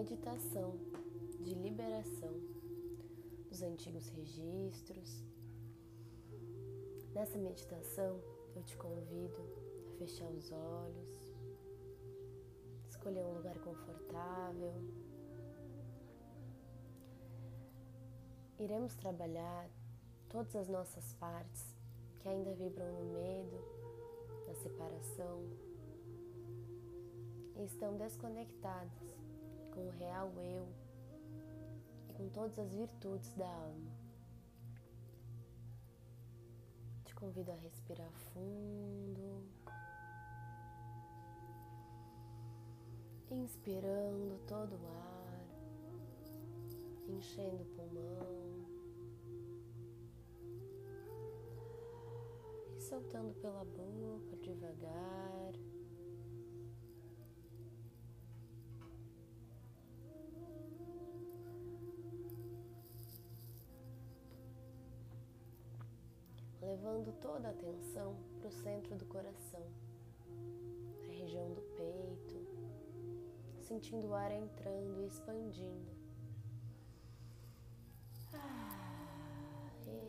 meditação de liberação dos antigos registros. Nessa meditação, eu te convido a fechar os olhos, escolher um lugar confortável. Iremos trabalhar todas as nossas partes que ainda vibram no medo, na separação e estão desconectadas com o real eu e com todas as virtudes da alma. Te convido a respirar fundo, inspirando todo o ar, enchendo o pulmão. e Soltando pela boca devagar. Levando toda a atenção para o centro do coração, a região do peito, sentindo o ar entrando e expandindo. Ah, respira.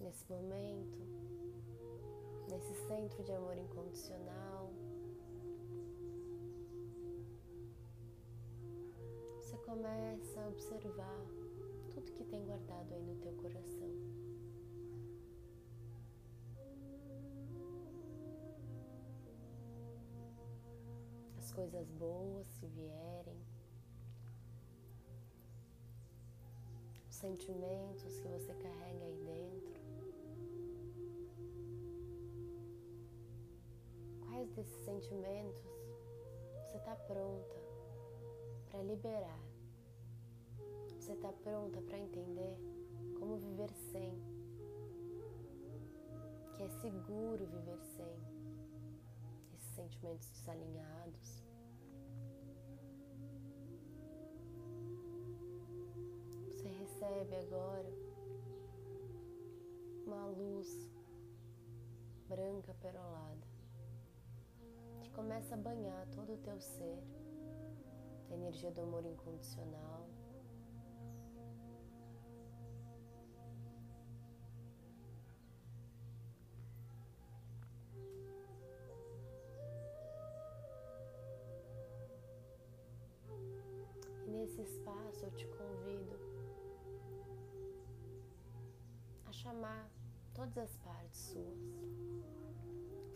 Nesse momento, nesse centro de amor incondicional, começa a observar tudo que tem guardado aí no teu coração. As coisas boas se vierem, os sentimentos que você carrega aí dentro. Quais desses sentimentos você está pronta para liberar. Você está pronta para entender como viver sem, que é seguro viver sem esses sentimentos desalinhados. Você recebe agora uma luz branca perolada que começa a banhar todo o teu ser a energia do amor incondicional. Chamar todas as partes suas.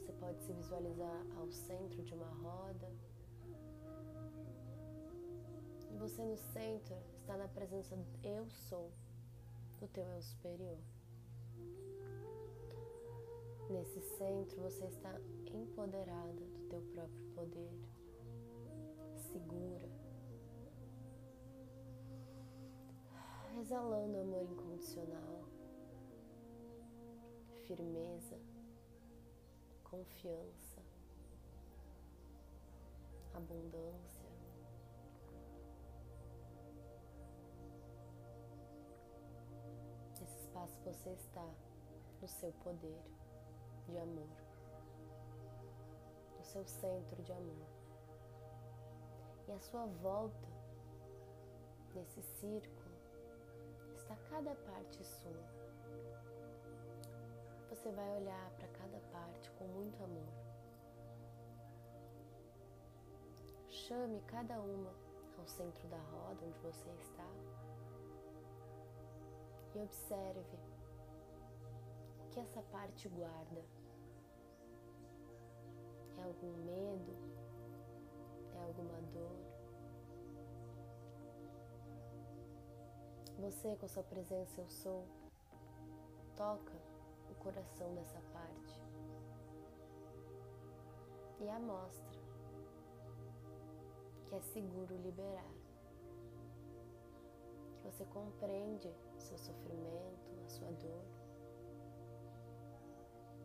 Você pode se visualizar ao centro de uma roda e você no centro está na presença do Eu Sou, do teu Eu Superior. Nesse centro você está empoderada do teu próprio poder, segura, exalando amor incondicional, firmeza, confiança, abundância. Nesse espaço você está no seu poder de amor, no seu centro de amor. E à sua volta, nesse círculo, está cada parte sua. Você vai olhar para cada parte com muito amor. Chame cada uma ao centro da roda onde você está e observe o que essa parte guarda. É algum medo? É alguma dor? Você, com a sua presença, eu sou, toca coração dessa parte e a mostra que é seguro liberar, que você compreende seu sofrimento, a sua dor,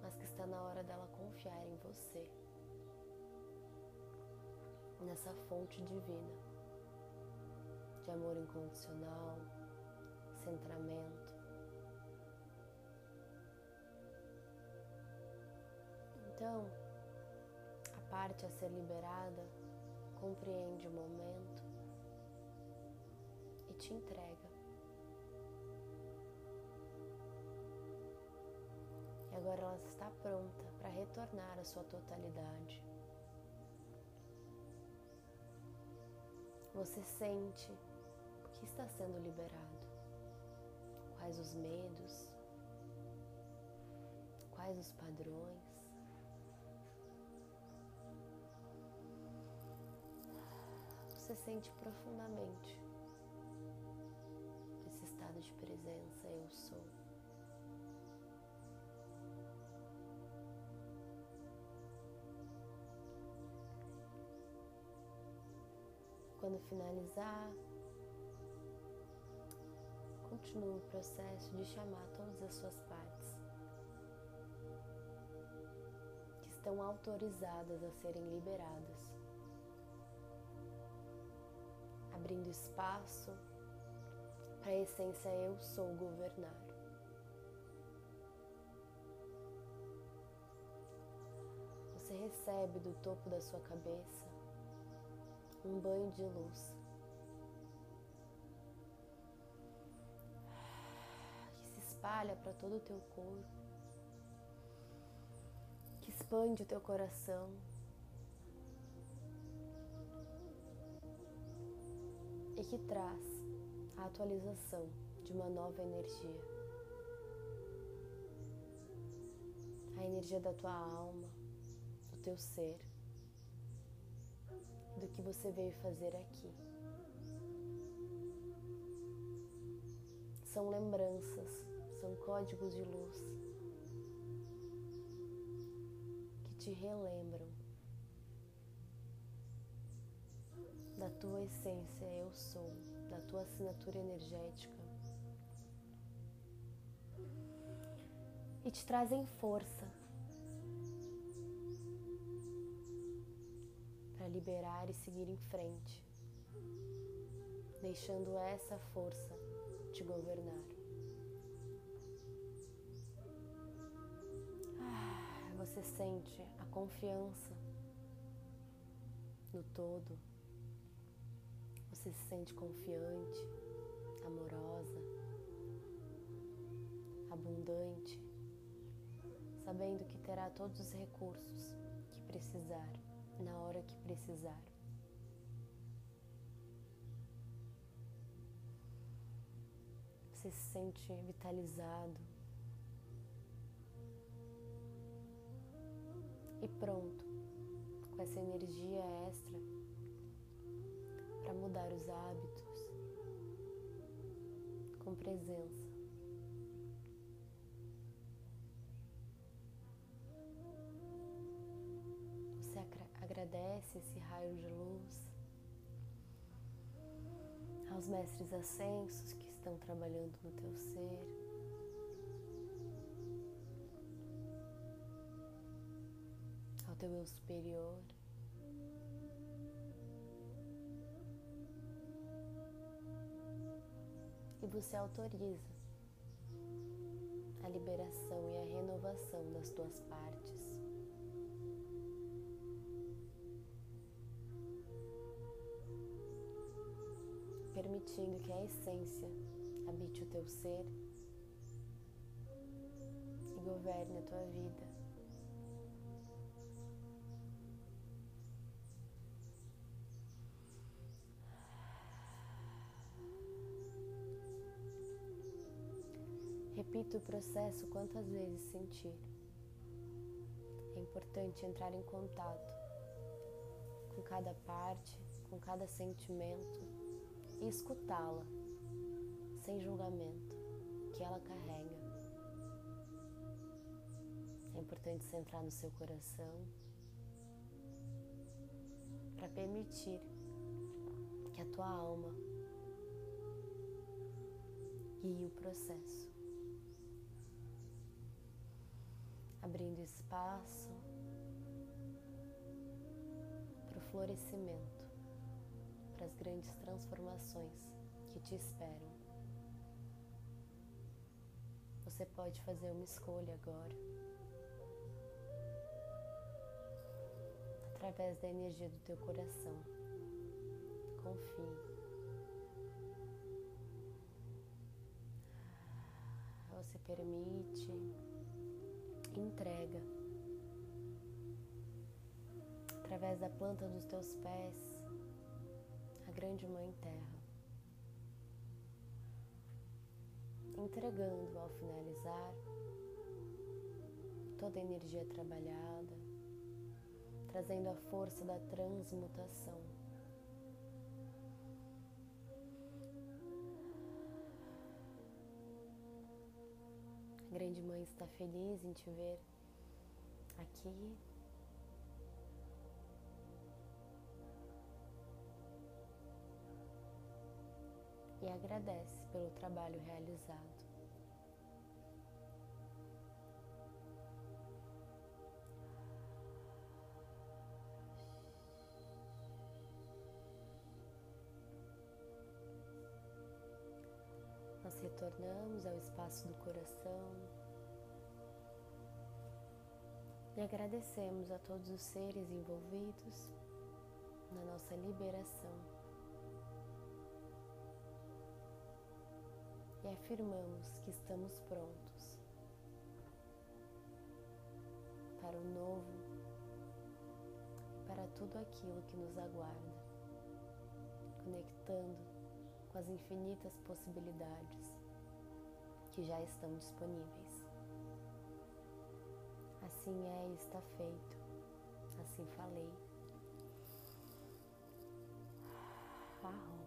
mas que está na hora dela confiar em você, nessa fonte divina de amor incondicional, centramento. Então, parte a ser liberada compreende o momento e te entrega. E agora ela está pronta para retornar à sua totalidade. Você sente o que está sendo liberado, quais os medos, quais os padrões. Você sente profundamente esse estado de presença, eu sou. Quando finalizar, continue o processo de chamar todas as suas partes que estão autorizadas a serem liberadas, abrindo espaço para a essência eu sou governar. Você recebe do topo da sua cabeça um banho de luz. Que se espalha para todo o teu corpo, que expande o teu coração. E que traz a atualização de uma nova energia. A energia da tua alma, do teu ser do que você veio fazer aqui. São lembranças, são códigos de luz que te relembram da tua essência eu sou, da tua assinatura energética e te trazem força para liberar e seguir em frente, deixando essa força te governar. Ah, você sente a confiança no todo, você se sente confiante, amorosa, abundante, sabendo que terá todos os recursos que precisar na hora que precisar. Você se sente vitalizado e pronto com essa energia extra mudar os hábitos com presença. agradece esse raio de luz aos mestres ascensos que estão trabalhando no teu ser. Ao teu eu superior. E você autoriza a liberação e a renovação das tuas partes. permitindo que a essência habite o teu ser e governe a tua vida. Repita o processo quantas vezes sentir. É importante entrar em contato com cada parte, com cada sentimento e escutá-la sem julgamento que ela carrega. É importante centrar no seu coração para permitir que a tua alma guie o processo, abrindo espaço para o florescimento para as grandes transformações que te esperam. Você pode fazer uma escolha agora. através da energia do teu coração. Confie. Você permite, entrega através da planta dos teus pés a grande Mãe Terra. Entregando ao finalizar toda a energia trabalhada, trazendo a força da transmutação. Grande Mãe está feliz em te ver aqui. E agradece pelo trabalho realizado. Retornamos ao espaço do coração e agradecemos a todos os seres envolvidos na nossa liberação. E afirmamos que estamos prontos para o novo, para tudo aquilo que nos aguarda, conectando com as infinitas possibilidades que já estão disponíveis. Assim é e está feito, assim falei. Ah,